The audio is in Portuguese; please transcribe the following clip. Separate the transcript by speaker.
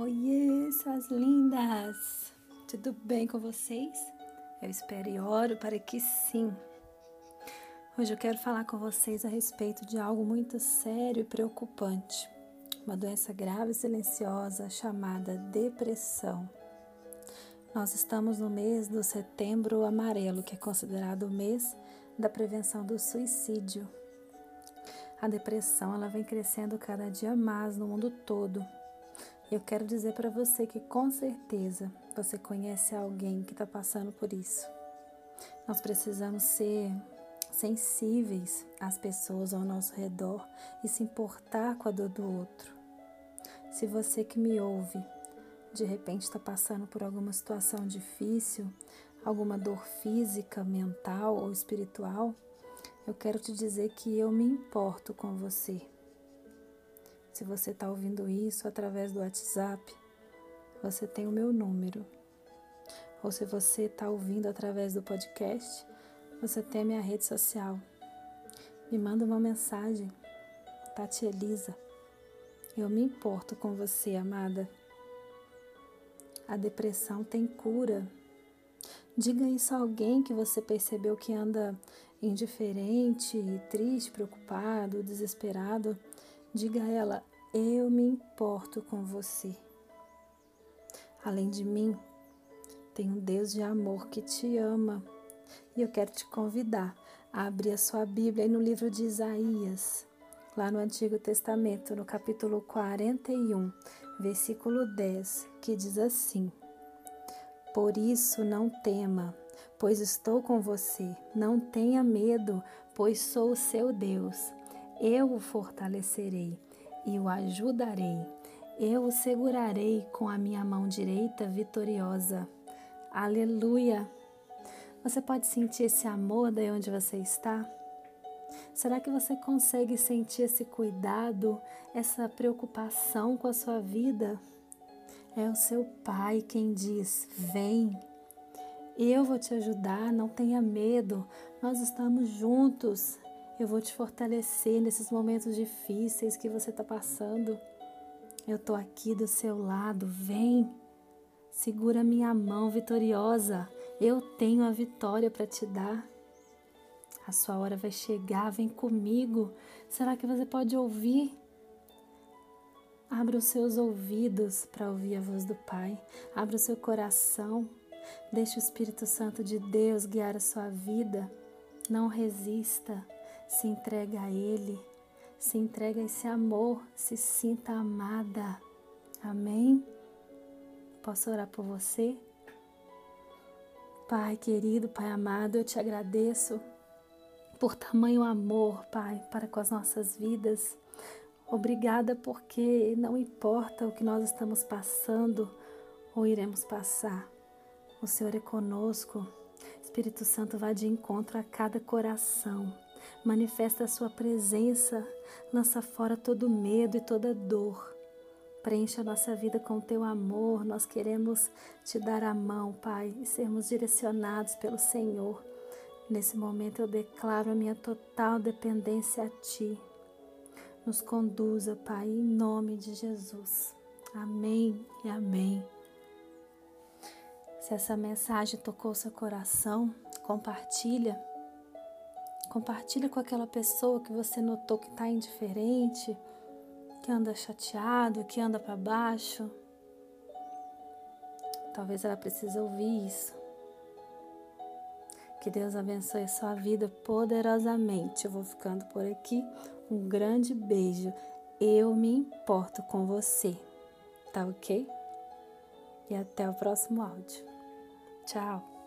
Speaker 1: Oiê, suas lindas! Tudo bem com vocês? Eu espero e oro para que sim. Hoje eu quero falar com vocês a respeito de algo muito sério e preocupante. Uma doença grave e silenciosa chamada depressão. Nós estamos no mês do setembro amarelo, que é considerado o mês da prevenção do suicídio. A depressão ela vem crescendo cada dia mais no mundo todo eu quero dizer para você que com certeza você conhece alguém que está passando por isso. Nós precisamos ser sensíveis às pessoas ao nosso redor e se importar com a dor do outro. Se você que me ouve de repente está passando por alguma situação difícil, alguma dor física, mental ou espiritual, eu quero te dizer que eu me importo com você. Se você está ouvindo isso através do WhatsApp, você tem o meu número. Ou se você está ouvindo através do podcast, você tem a minha rede social. Me manda uma mensagem. Tati Elisa. Eu me importo com você, amada. A depressão tem cura. Diga isso a alguém que você percebeu que anda indiferente, triste, preocupado, desesperado. Diga a ela: eu me importo com você. Além de mim, tem um Deus de amor que te ama. E eu quero te convidar a abrir a sua Bíblia no livro de Isaías, lá no Antigo Testamento, no capítulo 41, versículo 10, que diz assim: Por isso não tema, pois estou com você. Não tenha medo, pois sou o seu Deus. Eu o fortalecerei e o ajudarei. Eu o segurarei com a minha mão direita vitoriosa. Aleluia! Você pode sentir esse amor daí onde você está? Será que você consegue sentir esse cuidado, essa preocupação com a sua vida? É o seu Pai quem diz: Vem, eu vou te ajudar, não tenha medo, nós estamos juntos. Eu vou te fortalecer nesses momentos difíceis que você está passando. Eu estou aqui do seu lado. Vem, segura minha mão vitoriosa. Eu tenho a vitória para te dar. A sua hora vai chegar. Vem comigo. Será que você pode ouvir? Abra os seus ouvidos para ouvir a voz do Pai. Abra o seu coração. Deixe o Espírito Santo de Deus guiar a sua vida. Não resista se entrega a Ele, se entrega a esse amor, se sinta amada. Amém? Posso orar por você? Pai querido, Pai amado, eu te agradeço por tamanho amor, Pai, para com as nossas vidas. Obrigada porque não importa o que nós estamos passando ou iremos passar, o Senhor é conosco. Espírito Santo vai de encontro a cada coração manifesta a sua presença, lança fora todo medo e toda dor. Preencha a nossa vida com o teu amor. Nós queremos te dar a mão, Pai, e sermos direcionados pelo Senhor. Nesse momento eu declaro a minha total dependência a Ti. Nos conduza, Pai, em nome de Jesus. Amém e amém. Se essa mensagem tocou seu coração, compartilha Compartilha com aquela pessoa que você notou que está indiferente, que anda chateado, que anda para baixo. Talvez ela precise ouvir isso. Que Deus abençoe a sua vida poderosamente. Eu vou ficando por aqui. Um grande beijo. Eu me importo com você. Tá ok? E até o próximo áudio. Tchau.